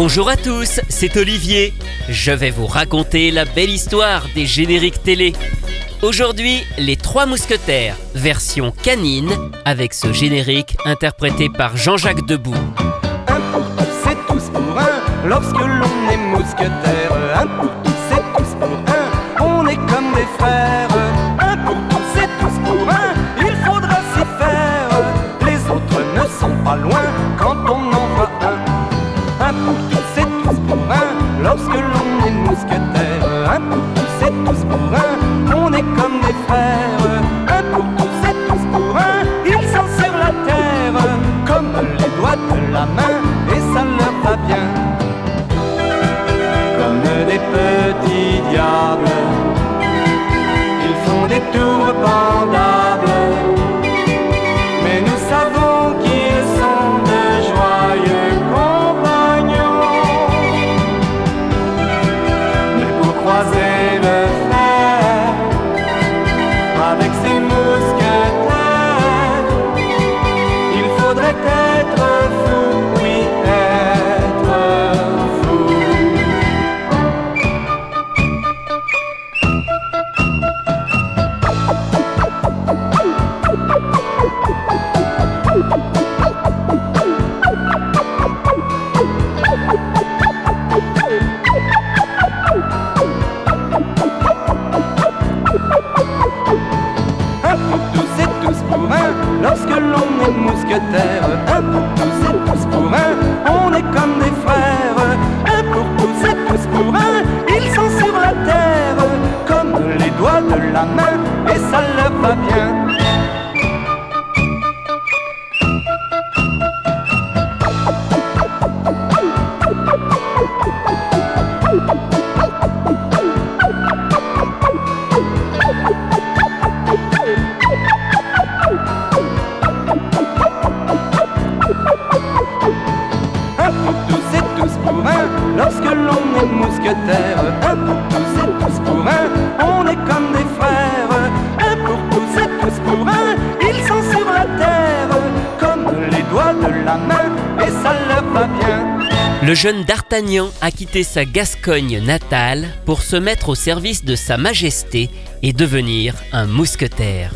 Bonjour à tous, c'est Olivier. Je vais vous raconter la belle histoire des génériques télé. Aujourd'hui, Les Trois Mousquetaires, version canine, avec ce générique interprété par Jean-Jacques Debout. Le jeune D'Artagnan a quitté sa Gascogne natale pour se mettre au service de Sa Majesté et devenir un mousquetaire.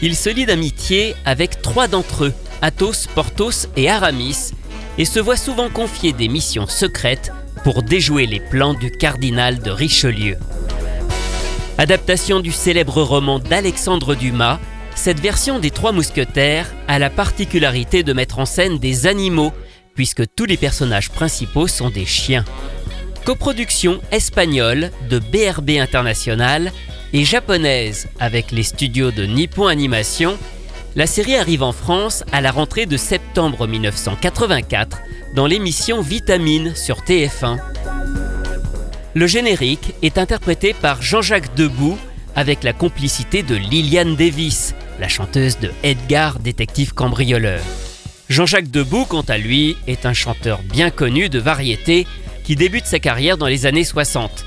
Il se lie d'amitié avec trois d'entre eux, Athos, Porthos et Aramis, et se voit souvent confier des missions secrètes pour déjouer les plans du cardinal de Richelieu. Adaptation du célèbre roman d'Alexandre Dumas, cette version des Trois Mousquetaires a la particularité de mettre en scène des animaux, puisque tous les personnages principaux sont des chiens. Coproduction espagnole de BRB International et japonaise avec les studios de Nippon Animation, la série arrive en France à la rentrée de septembre 1984 dans l'émission Vitamine sur TF1. Le générique est interprété par Jean-Jacques Debout avec la complicité de Liliane Davis, la chanteuse de Edgar, détective cambrioleur. Jean-Jacques Debout, quant à lui, est un chanteur bien connu de variété qui débute sa carrière dans les années 60.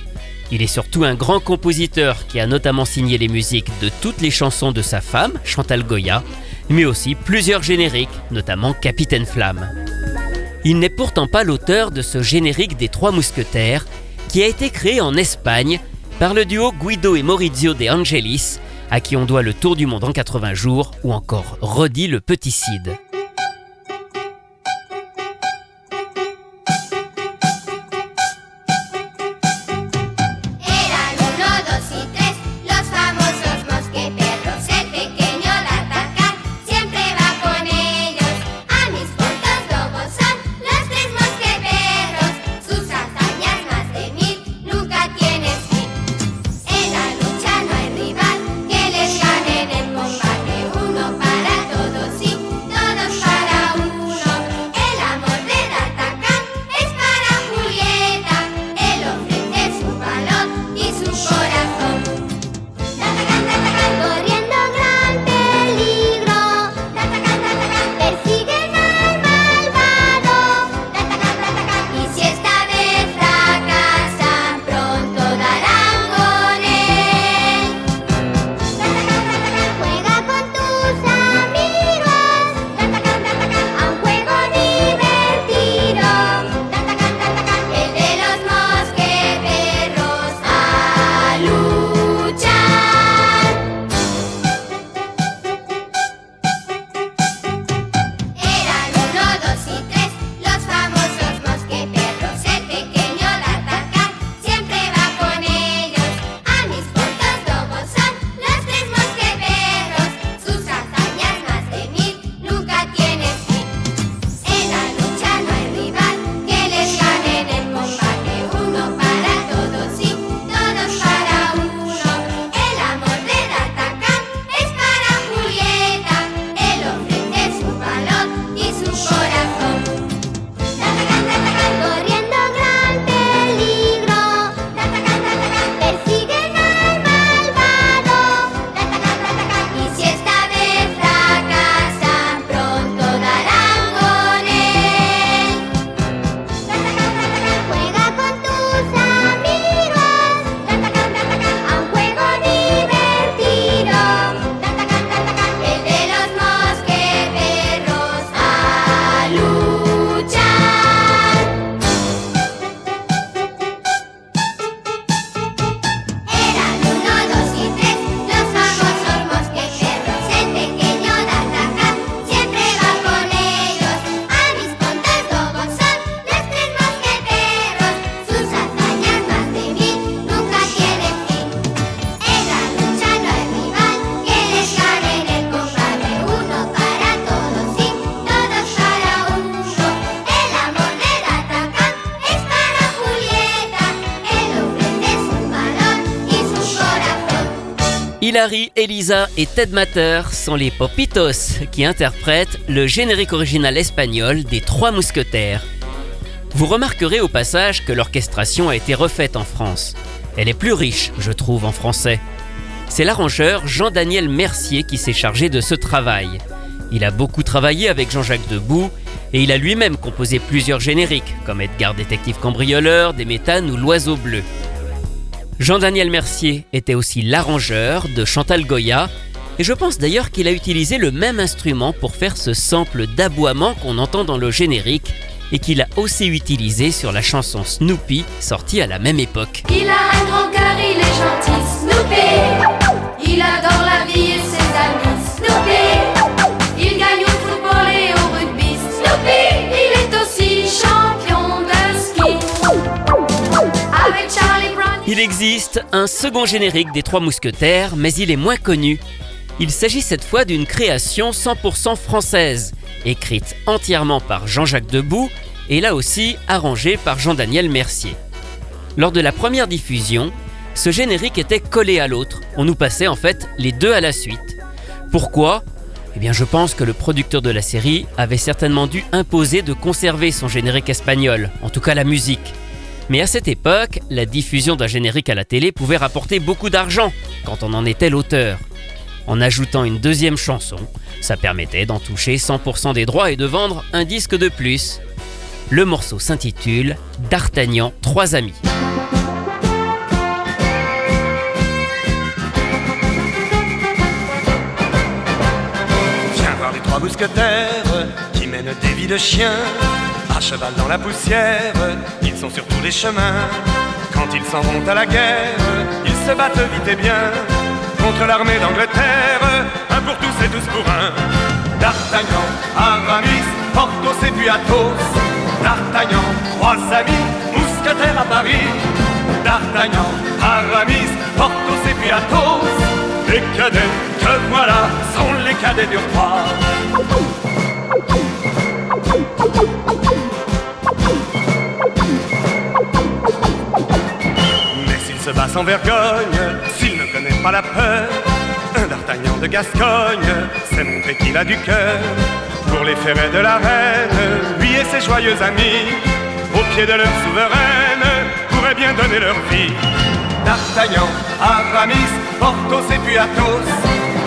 Il est surtout un grand compositeur qui a notamment signé les musiques de toutes les chansons de sa femme, Chantal Goya, mais aussi plusieurs génériques, notamment Capitaine Flamme. Il n'est pourtant pas l'auteur de ce générique des Trois Mousquetaires, qui a été créé en Espagne par le duo Guido et Maurizio De Angelis, à qui on doit le Tour du Monde en 80 jours ou encore Roddy le Petit Cid. Hilary, Elisa et Ted Matter sont les Popitos qui interprètent le générique original espagnol des Trois Mousquetaires. Vous remarquerez au passage que l'orchestration a été refaite en France. Elle est plus riche, je trouve, en français. C'est l'arrangeur Jean-Daniel Mercier qui s'est chargé de ce travail. Il a beaucoup travaillé avec Jean-Jacques Debout et il a lui-même composé plusieurs génériques, comme Edgar Détective Cambrioleur, Des Méthanes ou L'Oiseau Bleu. Jean-Daniel Mercier était aussi l'arrangeur de Chantal Goya, et je pense d'ailleurs qu'il a utilisé le même instrument pour faire ce sample d'aboiement qu'on entend dans le générique, et qu'il a aussi utilisé sur la chanson Snoopy, sortie à la même époque. Il a un grand cœur, il gentil, Snoopy. Il adore la vie ses amis, Snoopy. Il existe un second générique des Trois Mousquetaires, mais il est moins connu. Il s'agit cette fois d'une création 100% française, écrite entièrement par Jean-Jacques Debout et là aussi arrangée par Jean-Daniel Mercier. Lors de la première diffusion, ce générique était collé à l'autre. On nous passait en fait les deux à la suite. Pourquoi? Eh bien je pense que le producteur de la série avait certainement dû imposer de conserver son générique espagnol, en tout cas la musique. Mais à cette époque, la diffusion d'un générique à la télé pouvait rapporter beaucoup d'argent quand on en était l'auteur. En ajoutant une deuxième chanson, ça permettait d'en toucher 100% des droits et de vendre un disque de plus. Le morceau s'intitule D'Artagnan, trois amis. Viens voir les trois mousquetaires qui mènent des vies de chiens. Cheval dans la poussière, ils sont sur tous les chemins. Quand ils s'en vont à la guerre, ils se battent vite et bien. Contre l'armée d'Angleterre, un pour tous et tous pour un. D'Artagnan, Aramis, Porthos et puis Athos. D'Artagnan, trois amis, mousquetaires à Paris. D'Artagnan, Aramis, Porthos et puis Athos. Les cadets que voilà sont les cadets du roi. Sans vergogne, s'il ne connaît pas la peur, un d'Artagnan de Gascogne s'est montré qu'il a du cœur pour les ferrets de la reine, lui et ses joyeux amis, au pied de leur souveraine, pourraient bien donner leur vie. D'Artagnan, Aramis, Porthos et puis.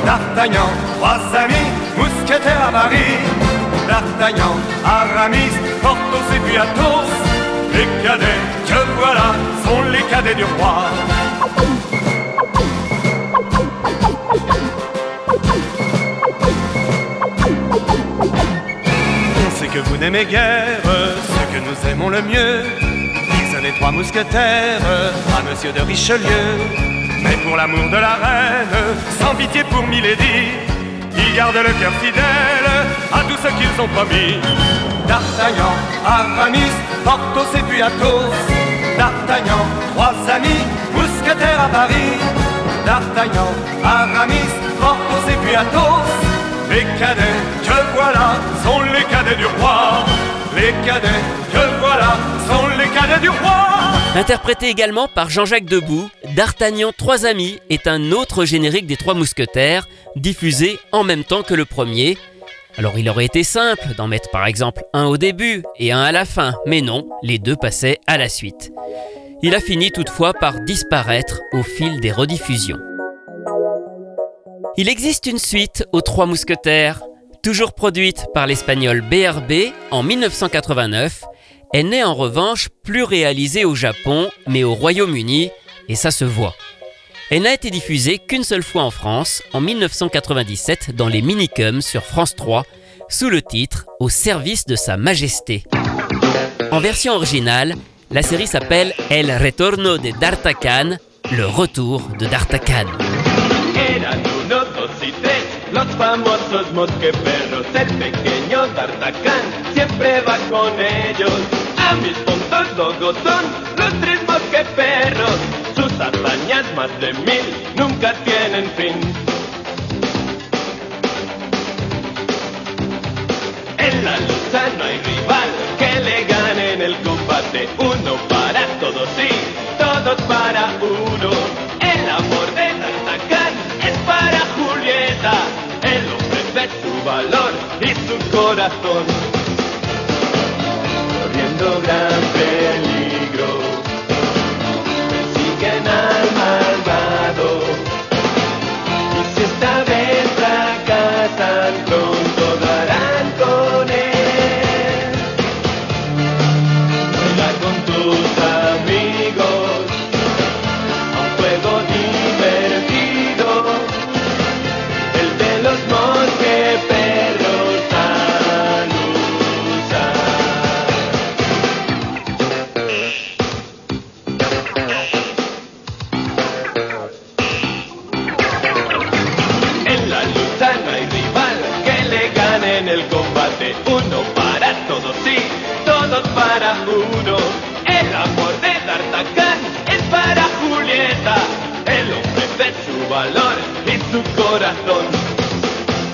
D'Artagnan, trois amis, mousquetaires à Paris. D'Artagnan, Aramis, Porthos et puis. Les cadets que voilà sont les cadets du roi. Que vous n'aimez guère ce que nous aimons le mieux. Disent les trois mousquetaires à monsieur de Richelieu. Mais pour l'amour de la reine, sans pitié pour Milady, ils gardent le cœur fidèle à tout ce qu'ils ont promis. D'Artagnan, Aramis, Porthos et puis Athos. D'Artagnan, trois amis, mousquetaires à Paris. D'Artagnan, Aramis, Porthos et puis Athos. Les cadets que voilà sont les cadets du roi. Les cadets que voilà sont les cadets du roi. Interprété également par Jean-Jacques Debout, D'Artagnan Trois Amis est un autre générique des Trois Mousquetaires, diffusé en même temps que le premier. Alors il aurait été simple d'en mettre par exemple un au début et un à la fin, mais non, les deux passaient à la suite. Il a fini toutefois par disparaître au fil des rediffusions. Il existe une suite aux Trois Mousquetaires, toujours produite par l'espagnol BRB en 1989. Elle n'est en revanche plus réalisée au Japon, mais au Royaume-Uni, et ça se voit. Elle n'a été diffusée qu'une seule fois en France, en 1997, dans les Minicums sur France 3, sous le titre Au service de Sa Majesté. En version originale, la série s'appelle El Retorno de D'Artagnan, le retour de D'Artagnan. Y tres, los famosos mosqueperros. El pequeño D'Artagnan siempre va con ellos. A mis puntos luego son los tres mosqueperros. Sus hazañas más de mil nunca tienen fin. En la lucha no hay rival que le gane en el combate. Uno para todos y todos para uno. corazón, corriendo gran.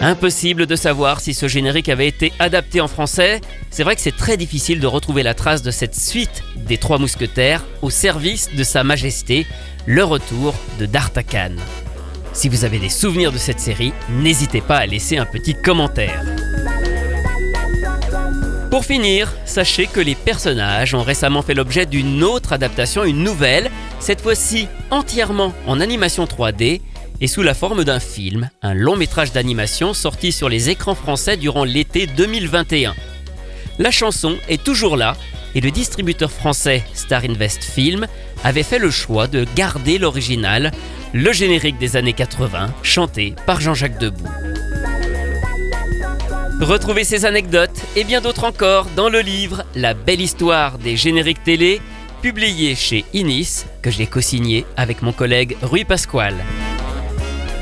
Impossible de savoir si ce générique avait été adapté en français. C'est vrai que c'est très difficile de retrouver la trace de cette suite des Trois Mousquetaires au service de Sa Majesté, le retour de D'Artagnan. Si vous avez des souvenirs de cette série, n'hésitez pas à laisser un petit commentaire. Pour finir, sachez que les personnages ont récemment fait l'objet d'une autre adaptation, une nouvelle, cette fois-ci entièrement en animation 3D et sous la forme d'un film, un long métrage d'animation sorti sur les écrans français durant l'été 2021. La chanson est toujours là et le distributeur français Star Invest Film avait fait le choix de garder l'original, le générique des années 80, chanté par Jean-Jacques Debout. Retrouvez ces anecdotes et bien d'autres encore dans le livre La belle histoire des génériques télé, publié chez Inis, que j'ai co-signé avec mon collègue Rui Pasquale.